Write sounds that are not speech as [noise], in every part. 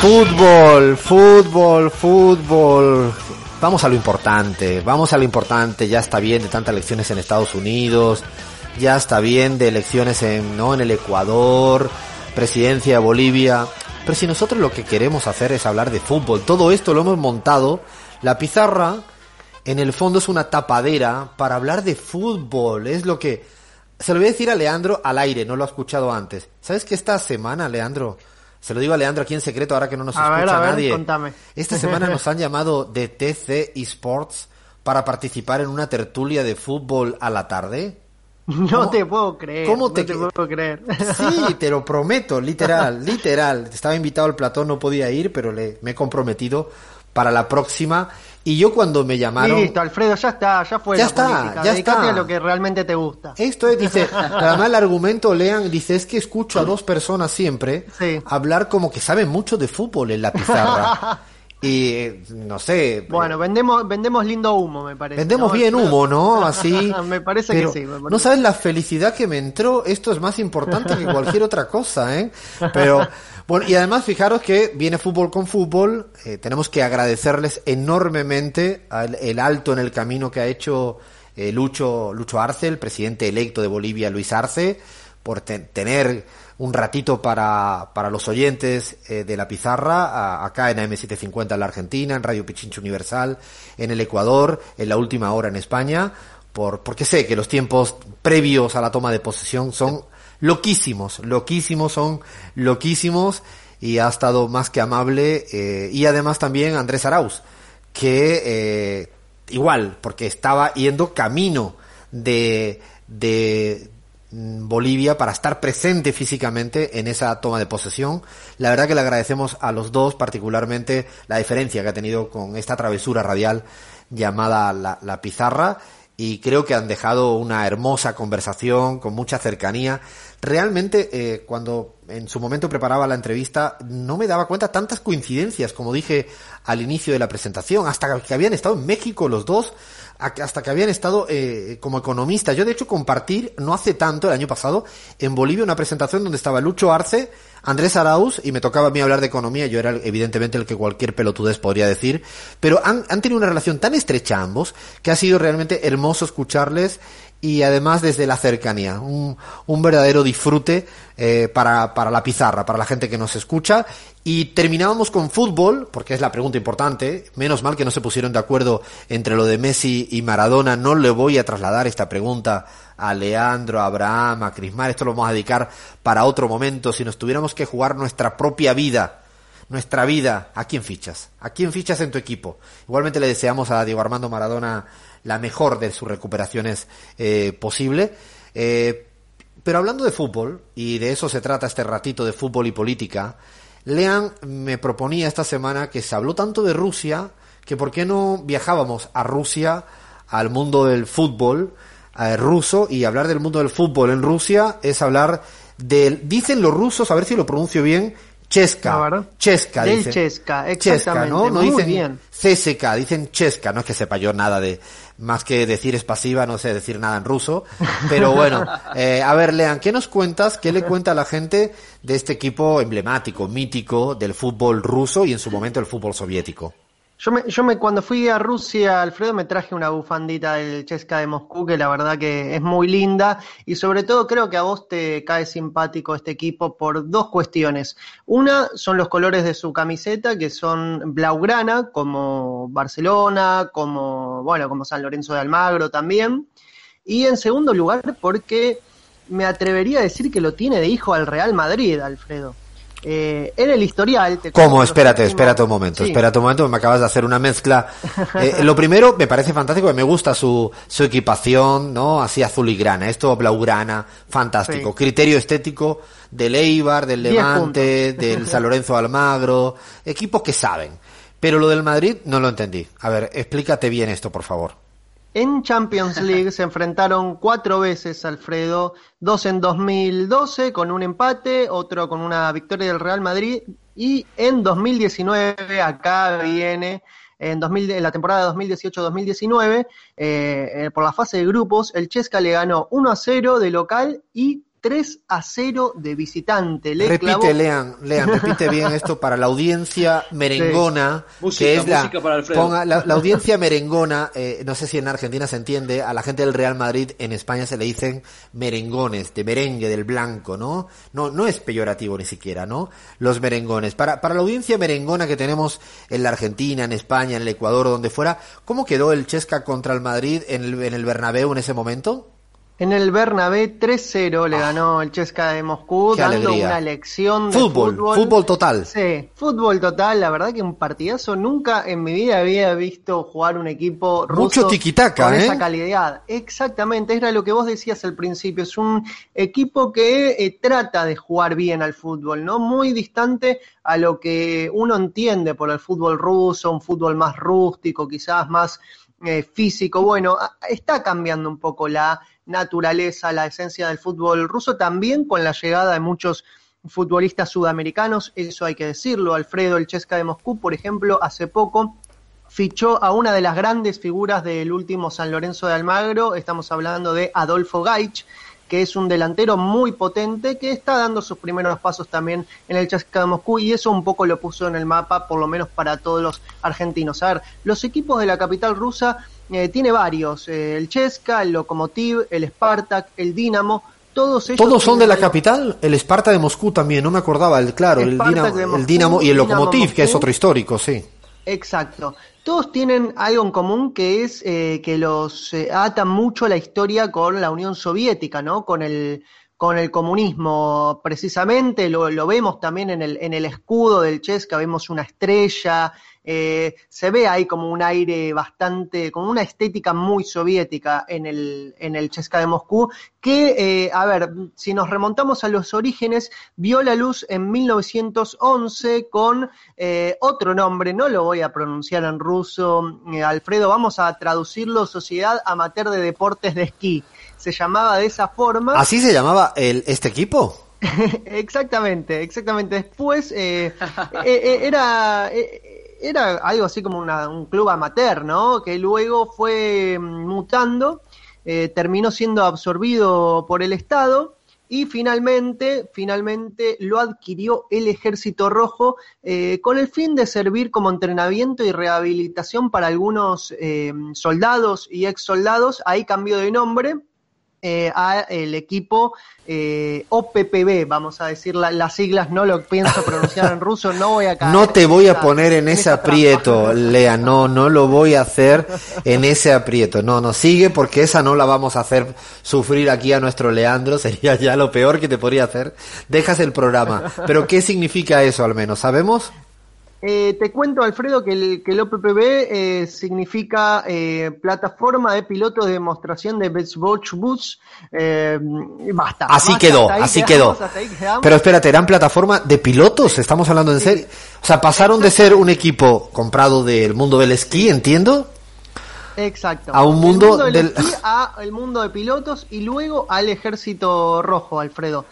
Fútbol, fútbol, fútbol. Vamos a lo importante, vamos a lo importante. Ya está bien de tantas elecciones en Estados Unidos, ya está bien de elecciones en, ¿no? en el Ecuador, presidencia de Bolivia. Pero si nosotros lo que queremos hacer es hablar de fútbol, todo esto lo hemos montado, la pizarra en el fondo es una tapadera para hablar de fútbol, es lo que... Se lo voy a decir a Leandro al aire, no lo ha escuchado antes. ¿Sabes que esta semana, Leandro, se lo digo a Leandro aquí en secreto ahora que no nos A ver, escucha a ver, nadie. contame. Esta semana nos han llamado de TC Esports para participar en una tertulia de fútbol a la tarde. No ¿Cómo- te puedo creer. cómo no te te, que- puedo creer. Sí, te lo prometo, literal, [laughs] literal. Estaba invitado al platón, no podía ir, pero le, me he comprometido para la próxima. Y yo cuando me llamaron... Listo, Alfredo, ya está, ya fue Ya la está, política. ya Dedicate está. a lo que realmente te gusta. Esto es, dice, [laughs] además el argumento, lean, dice, es que escucho a dos personas siempre Sí. hablar como que saben mucho de fútbol en la pizarra. [laughs] y, eh, no sé, Bueno, vendemos, vendemos lindo humo, me parece. vendemos ¿no, bien humo, ¿no? [laughs] Así. me parece pero que sí. parece. No sabes la felicidad que me entró, esto es más importante que cualquier otra cosa, ¿eh? Pero, [laughs] bueno, y además fijaros que viene fútbol con fútbol, eh, tenemos que agradecerles enormemente al, el alto en el camino que ha hecho eh, Lucho, Lucho Arce, el presidente electo de Bolivia, Luis Arce, por te- tener un ratito para, para los oyentes eh, de la pizarra, acá en AM750 en la Argentina, en Radio Pichincho Universal, en el Ecuador, en la última hora en España, por, porque sé que los tiempos previos a la toma de posesión son loquísimos, loquísimos, son loquísimos, y ha estado más que amable, eh, y además también Andrés Arauz, que eh, igual, porque estaba yendo camino de, de Bolivia para estar presente físicamente en esa toma de posesión. La verdad que le agradecemos a los dos particularmente la diferencia que ha tenido con esta travesura radial llamada la, la pizarra y creo que han dejado una hermosa conversación con mucha cercanía. Realmente, eh, cuando en su momento preparaba la entrevista, no me daba cuenta tantas coincidencias, como dije al inicio de la presentación, hasta que habían estado en México los dos, hasta que habían estado eh, como economistas. Yo, de hecho, compartir no hace tanto, el año pasado, en Bolivia una presentación donde estaba Lucho Arce, Andrés Arauz, y me tocaba a mí hablar de economía, yo era evidentemente el que cualquier pelotudez podría decir, pero han, han tenido una relación tan estrecha ambos que ha sido realmente hermoso escucharles y además desde la cercanía, un, un verdadero disfrute eh, para, para la pizarra, para la gente que nos escucha. Y terminábamos con fútbol, porque es la pregunta importante, menos mal que no se pusieron de acuerdo entre lo de Messi y Maradona, no le voy a trasladar esta pregunta a Leandro, a Abraham, a Crismar, esto lo vamos a dedicar para otro momento, si nos tuviéramos que jugar nuestra propia vida, nuestra vida, ¿a quién fichas? ¿A quién fichas en tu equipo? Igualmente le deseamos a Diego Armando Maradona la mejor de sus recuperaciones eh, posible. Eh, pero hablando de fútbol, y de eso se trata este ratito de fútbol y política, Lean me proponía esta semana que se habló tanto de Rusia, que por qué no viajábamos a Rusia, al mundo del fútbol eh, ruso, y hablar del mundo del fútbol en Rusia es hablar del, dicen los rusos, a ver si lo pronuncio bien, Cheska, A ver. Cheska, Del dicen. Cheska, exactamente, ¿no? No muy dicen bien. CSK, dicen Cheska, no es que sepa yo nada de, más que decir es pasiva, no sé decir nada en ruso, pero [laughs] bueno, eh, a ver, Lean, ¿qué nos cuentas? ¿Qué le cuenta a la gente de este equipo emblemático, mítico del fútbol ruso y en su momento el fútbol soviético? Yo me, yo me, cuando fui a Rusia, Alfredo, me traje una bufandita del Chesca de Moscú, que la verdad que es muy linda, y sobre todo creo que a vos te cae simpático este equipo por dos cuestiones. Una son los colores de su camiseta, que son blaugrana, como Barcelona, como, bueno, como San Lorenzo de Almagro también. Y en segundo lugar, porque me atrevería a decir que lo tiene de hijo al Real Madrid, Alfredo. Eh, en el historial... Te Espérate, espérate un momento, Sí. espérate un momento, me acabas de hacer una mezcla. [laughs] Eh, lo primero, me parece fantástico, me gusta su, su equipación, ¿no? Así azul y grana, esto blaugrana, fantástico. Sí. Criterio estético del Eibar, del Levante, del [laughs] San Lorenzo Almagro, equipos que saben. Pero lo del Madrid no lo entendí. A ver, explícate bien esto, por favor. En Champions [laughs] League se enfrentaron cuatro veces, Alfredo, dos en 2012 con un empate, otro con una victoria del Real Madrid. Y en 2019 acá viene en, 2000, en la temporada 2018-2019 eh, eh, por la fase de grupos el Chesca le ganó 1 a 0 de local y 3 a 0 de visitante. Le repite, lean, lean, repite bien [laughs] esto para la audiencia merengona, que es la, ponga, la, audiencia merengona, eh, no sé si en Argentina se entiende, a la gente del Real Madrid en España se le dicen merengones, de merengue, del blanco, ¿no? No, no es peyorativo ni siquiera, ¿no? Los merengones. Para, para la audiencia merengona que tenemos en la Argentina, en España, en el Ecuador, donde fuera, ¿cómo quedó el Chesca contra el Madrid en el, en el Bernabéu en ese momento? En el Bernabé 3-0 le ah. ganó el Chesca de Moscú, dando una lección de fútbol, fútbol. total. Sí, fútbol total. La verdad que un partidazo. Nunca en mi vida había visto jugar un equipo ruso Mucho tiquitaca, con ¿eh? esa calidad. Exactamente, era lo que vos decías al principio. Es un equipo que eh, trata de jugar bien al fútbol, ¿no? Muy distante a lo que uno entiende por el fútbol ruso, un fútbol más rústico, quizás más eh, físico. Bueno, está cambiando un poco la naturaleza, la esencia del fútbol ruso, también con la llegada de muchos futbolistas sudamericanos, eso hay que decirlo. Alfredo El Chesca de Moscú, por ejemplo, hace poco fichó a una de las grandes figuras del último San Lorenzo de Almagro, estamos hablando de Adolfo Gaich, que es un delantero muy potente que está dando sus primeros pasos también en el Chesca de Moscú y eso un poco lo puso en el mapa, por lo menos para todos los argentinos. A ver, los equipos de la capital rusa eh, tiene varios, eh, el Chesca, el Lokomotiv, el Spartak, el Dinamo, todos ellos... ¿Todos son de la capital? El Spartak de Moscú también, no me acordaba, el, claro, el Dinamo, el Dinamo, y el Lokomotiv, que es otro histórico, sí. Exacto. Todos tienen algo en común que es eh, que los ata mucho la historia con la Unión Soviética, ¿no? Con el, con el comunismo, precisamente, lo, lo vemos también en el, en el escudo del Chesca, vemos una estrella, eh, se ve ahí como un aire bastante, como una estética muy soviética en el, en el Chesca de Moscú, que, eh, a ver, si nos remontamos a los orígenes, vio la luz en 1911 con eh, otro nombre, no lo voy a pronunciar en ruso, Alfredo, vamos a traducirlo, Sociedad Amateur de Deportes de Esquí. Se llamaba de esa forma. ¿Así se llamaba el, este equipo? [laughs] exactamente, exactamente. Después [laughs] era era algo así como un club amateur, ¿no? Que luego fue mm, mutando, eh, terminó siendo absorbido por el Estado y finalmente, finalmente lo adquirió el Ejército Rojo eh, con el fin de servir como entrenamiento y rehabilitación para algunos eh, soldados y ex soldados. Ahí cambió de nombre eh, a el equipo eh, OPPB, vamos a decir las siglas, no lo pienso pronunciar en ruso, no voy a caer No te voy a poner en, ese aprieto, Lea, no, no lo voy a hacer en ese aprieto, no, no, sigue porque esa no la vamos a hacer sufrir aquí a nuestro Leandro, [laughs] sería ya lo peor que te podría hacer, dejas el programa, pero ¿qué significa eso al menos? ¿Sabemos? Eh, te cuento, Alfredo, que el, que el OPPB eh, significa eh, plataforma de pilotos de demostración de Bus. Eh, basta. Así quedó, así quedó. Pero espérate, ¿eran plataforma de pilotos? ¿Estamos hablando en serio? O sea, pasaron de ser un equipo comprado del mundo del esquí, entiendo. Exacto. A un mundo, del, Esquí, [laughs] a el mundo de pilotos y luego al ejército rojo, Alfredo.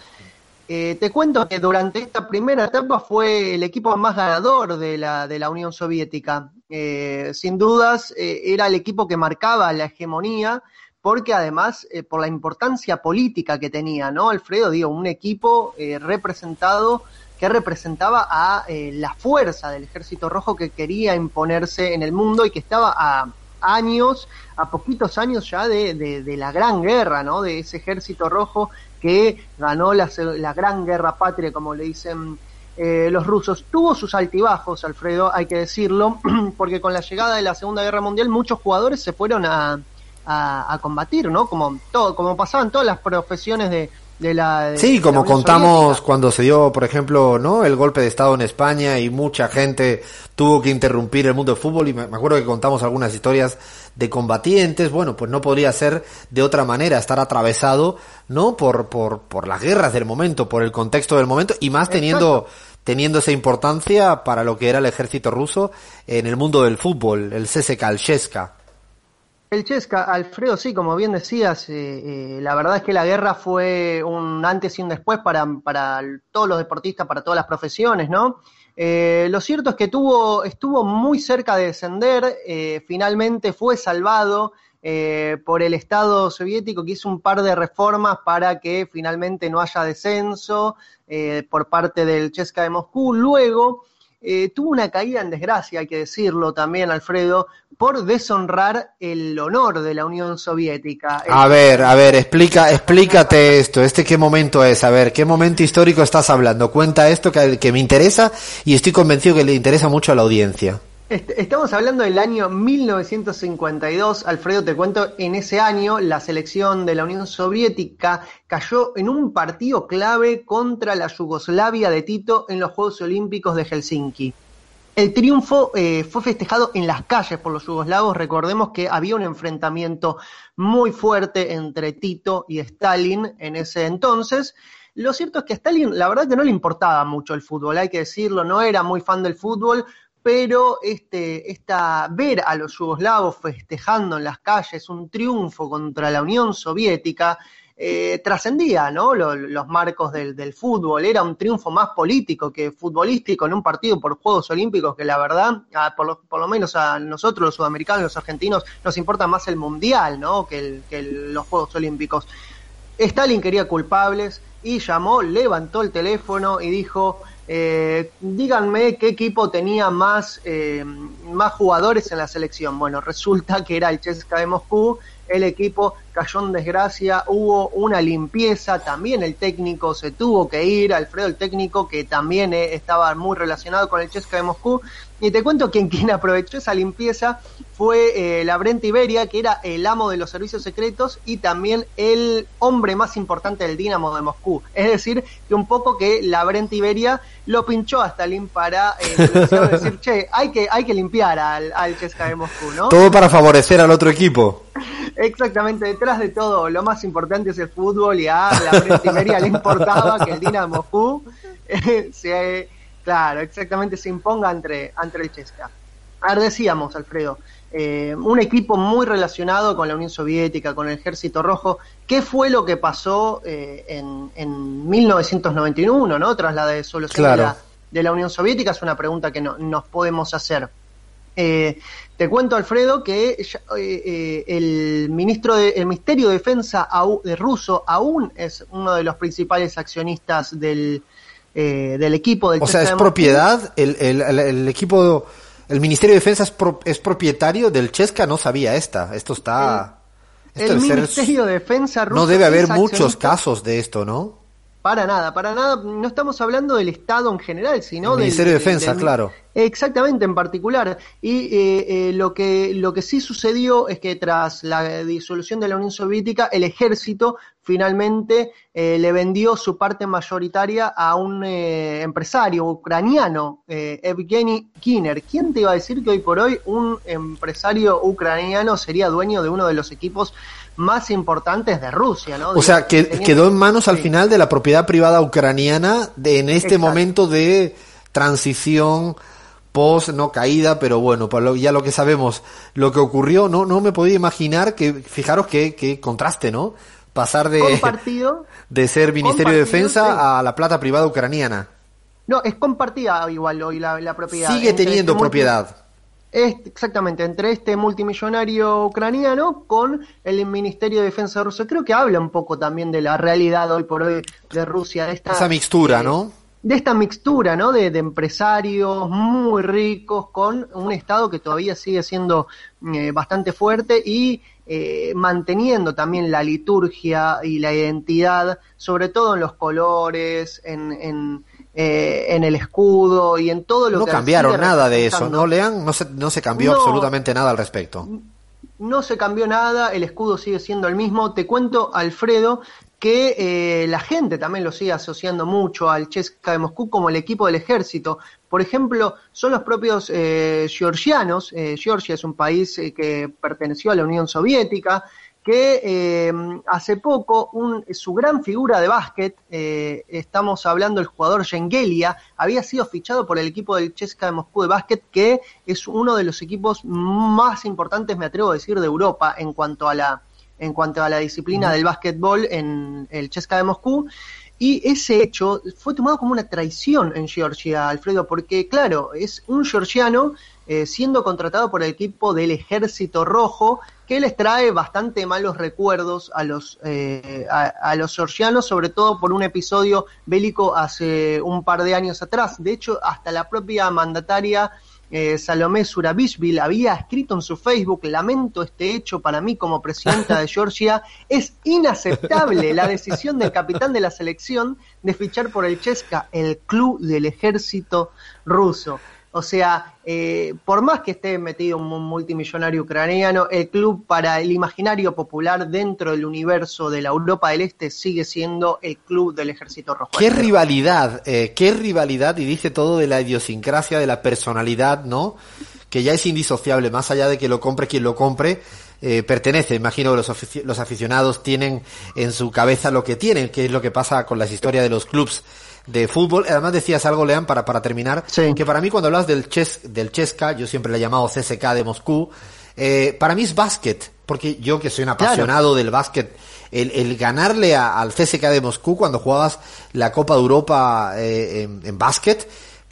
Eh, te cuento que durante esta primera etapa fue el equipo más ganador de la, de la Unión Soviética. Eh, sin dudas, eh, era el equipo que marcaba la hegemonía, porque además, por la importancia política que tenía, ¿no? Alfredo, digo, un equipo representado que representaba a la fuerza del Ejército Rojo que quería imponerse en el mundo y que estaba a años, a poquitos años ya de, de, de la gran guerra, ¿no? De ese Ejército Rojo que ganó la, la gran guerra patria, como le dicen eh, los rusos. Tuvo sus altibajos, Alfredo, hay que decirlo, [clears throat] porque con la llegada de la Segunda Guerra Mundial muchos jugadores se fueron a, a, combatir, ¿no? Como, todo, como pasaban todas las profesiones de, de la, sí, como contamos cuando se dio, por ejemplo, ¿no? El golpe de Estado en España y mucha gente tuvo que interrumpir el mundo del fútbol y me acuerdo que contamos algunas historias de combatientes, bueno, pues no podría ser de otra manera estar atravesado, ¿no? Por, por, por las guerras del momento, por el contexto del momento y más teniendo, teniendo esa importancia para lo que era el ejército ruso en el mundo del fútbol, el CSK, el. El Chesca, Alfredo, sí, como bien decías, eh, eh, la verdad es que la guerra fue un antes y un después para, para todos los deportistas, para todas las profesiones, ¿no? Eh, lo cierto es que tuvo, estuvo muy cerca de descender, finalmente fue salvado por el Estado soviético que hizo un par de reformas para que finalmente no haya descenso por parte del Chesca de Moscú. Luego eh, tuvo una caída en desgracia, hay que decirlo también, Alfredo, por deshonrar el honor de la Unión Soviética. A ver, a ver, explica, explícate esto. ¿Este qué momento es? A ver, ¿qué momento histórico estás hablando? Cuenta esto que, que me interesa y estoy convencido que le interesa mucho a la audiencia. Estamos hablando del año 1952. Alfredo, te cuento, en ese año la selección de la Unión Soviética cayó en un partido clave contra la Yugoslavia de Tito en los Juegos Olímpicos de Helsinki. El triunfo eh, fue festejado en las calles por los yugoslavos. Recordemos que había un enfrentamiento muy fuerte entre Tito y Stalin en ese entonces. Lo cierto es que a Stalin la verdad que no le importaba mucho el fútbol, hay que decirlo, no era muy fan del fútbol, pero este, esta, ver a los yugoslavos festejando en las calles un triunfo contra la Unión Soviética eh, trascendía ¿no? los, marcos del, fútbol, era un triunfo más político que futbolístico en un partido por Juegos Olímpicos que la verdad, por, lo, menos a nosotros los sudamericanos, los argentinos, nos importa más el Mundial ¿no? que los Juegos Olímpicos. Stalin quería culpables y llamó, levantó el teléfono y dijo, eh, díganme qué equipo tenía más, eh, más jugadores en la selección. Bueno, resulta que era el CSKA de Moscú, el equipo cayó en desgracia, hubo una limpieza, también el técnico se tuvo que ir, Alfredo el técnico que también eh, estaba muy relacionado con el CSKA de Moscú, y te cuento que quien [laughs] aprovechó esa limpieza fue eh, la Brent Iberia, que era el amo de los servicios secretos y también el hombre más importante del Dinamo de Moscú. Es decir, que un poco que la Brent Iberia lo pinchó a Stalin para eh, [laughs] decir, che, hay que, hay que limpiar al, al de Moscú, ¿no? Todo para favorecer al otro equipo. Exactamente, detrás de todo, lo más importante es el fútbol y a la Iberia le importaba que el Dinamo de Moscú eh, se Claro, exactamente, se imponga entre, entre el Chesca. Ahora decíamos, Alfredo, eh, un equipo muy relacionado con la Unión Soviética, con el Ejército Rojo. ¿Qué fue lo que pasó eh, en, en, 1991, ¿no? tras la disolución de, la, Unión Soviética? Es una pregunta que no, nos podemos hacer. Eh, te cuento, Alfredo, que el ministro de, el Ministerio de Defensa de ruso aún es uno de los principales accionistas del, eh, del equipo del O sea, es propiedad, el, el, el, equipo, el Ministerio de Defensa es, es, propietario del Chesca, no sabía esta, esto está... el Ministerio de Defensa ruso No debe haber muchos casos de esto, ¿no? Para nada, para nada. No estamos hablando del Estado en general, sino del Ministerio de Defensa, claro. Exactamente, en particular. Y eh, eh, lo, que, lo que sí sucedió es que tras la disolución de la Unión Soviética, el ejército finalmente eh, le vendió su parte mayoritaria a un empresario ucraniano, Evgeny Kiner. ¿Quién te iba a decir que hoy por hoy un empresario ucraniano sería dueño de uno de los equipos más importantes de Rusia, ¿no? O sea, que quedó en manos al final de la propiedad privada ucraniana de, en este momento de transición post no caída, pero bueno, ya lo que sabemos, lo que ocurrió, no no me podía imaginar que fijaros que, contraste, ¿no? Pasar de [laughs] de ser Ministerio de Defensa a la plata privada ucraniana. No, es compartida igual hoy la, propiedad. Sigue teniendo este propiedad exactamente, entre este multimillonario ucraniano con el Ministerio de Defensa ruso. Creo que habla un poco también de la realidad hoy por hoy de Rusia. De esta, Esa mixtura, ¿no? De esta mixtura, ¿no? De, empresarios muy ricos con un Estado que todavía sigue siendo eh, bastante fuerte y eh, manteniendo también la liturgia y la identidad, sobre todo en los colores, en eh, en el escudo y en todo lo no que... No cambiaron nada de eso, ¿no, Lean? No se, no se cambió absolutamente nada al respecto. No se cambió nada, el escudo sigue siendo el mismo. Te cuento, Alfredo, que eh, la gente también lo sigue asociando mucho al Chesca de Moscú como el equipo del ejército. Por ejemplo, son los propios eh, georgianos. Eh, Georgia es un país que perteneció a la Unión Soviética que eh, hace poco su gran figura de básquet, eh, estamos hablando del jugador Yengelia, había sido fichado por el equipo del Chesca de Moscú de básquet, que es uno de los equipos más importantes, me atrevo a decir, de Europa en cuanto a la, en cuanto a la disciplina del básquetbol en el Chesca de Moscú. Y ese hecho fue tomado como una traición en Georgia, Alfredo, porque claro, es un georgiano eh, siendo contratado por el equipo del Ejército Rojo, que les trae bastante malos recuerdos a los, eh, a, los georgianos, sobre todo por un episodio bélico hace un par de años atrás. De hecho, hasta la propia mandataria eh, Salomé Surabishvili había escrito en su Facebook, lamento este hecho para mí como presidenta de Georgia, [laughs] es inaceptable la decisión del capitán de la selección de fichar por el Chesca, el club del ejército ruso. O sea, eh, por más que esté metido un multimillonario ucraniano, el club para el imaginario popular dentro del universo de la Europa del Este sigue siendo el club del Ejército Rojo. Qué rivalidad, eh, qué rivalidad, y dice todo de la idiosincrasia, de la personalidad, ¿no? Que ya es indisociable, más allá de que lo compre quien lo compre, eh, pertenece. Imagino que los, los aficionados tienen en su cabeza lo que tienen, que es lo que pasa con las historias de los clubs de fútbol. Además decías algo, Lean, para, para terminar, que para mí cuando hablas del, ches, del Cheska, yo siempre le he llamado CSK de Moscú, eh, para mí es básquet, porque yo que soy un apasionado del básquet, el, el ganarle al CSK de Moscú cuando jugabas la Copa de Europa eh, en, en básquet,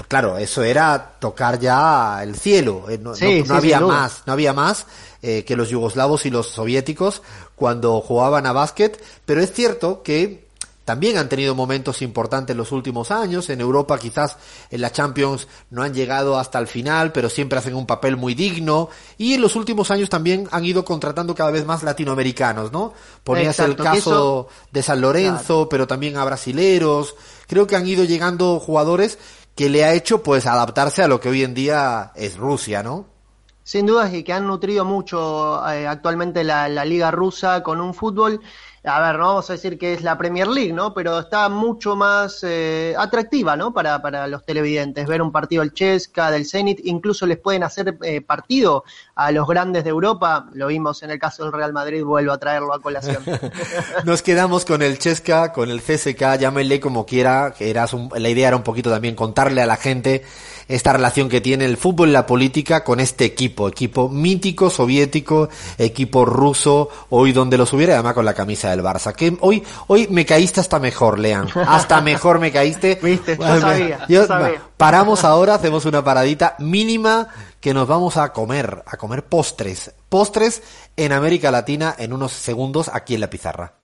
claro, eso era tocar ya el cielo, eh, no, no, había más, no había más que los yugoslavos y los soviéticos cuando jugaban a básquet, pero es cierto que también han tenido momentos importantes en los últimos años. En Europa quizás en la Champions no han llegado hasta el final, pero siempre hacen un papel muy digno. Y en los últimos años también han ido contratando cada vez más latinoamericanos, ¿no? Ponías el caso de San Lorenzo, pero también a brasileros. Creo que han ido llegando jugadores que le ha hecho pues adaptarse a lo que hoy en día es Rusia, ¿no? Sin duda y que han nutrido mucho eh, actualmente la, la liga rusa con un fútbol a ver, no vamos a decir que es la Premier League, ¿no? Pero está mucho más eh, atractiva, ¿no? Para, para los televidentes. Ver un partido del Chesca, del Zenit, incluso les pueden hacer eh, partido a los grandes de Europa. Lo vimos en el caso del Real Madrid, vuelvo a traerlo a colación. [laughs] Nos quedamos con el Chesca, con el CSK, llámenle como quiera. Que era la idea era un poquito también contarle a la gente esta relación que tiene el fútbol y la política con este equipo, equipo mítico soviético, equipo ruso, hoy donde los hubiera, además con la camisa del Barça. Que hoy, hoy me caíste hasta mejor, Lean. Hasta mejor me caíste. [laughs] Viste, yo sabía, yo sabía. Paramos ahora, hacemos una paradita mínima que nos vamos a comer, a comer postres. Postres en América Latina en unos segundos aquí en la pizarra.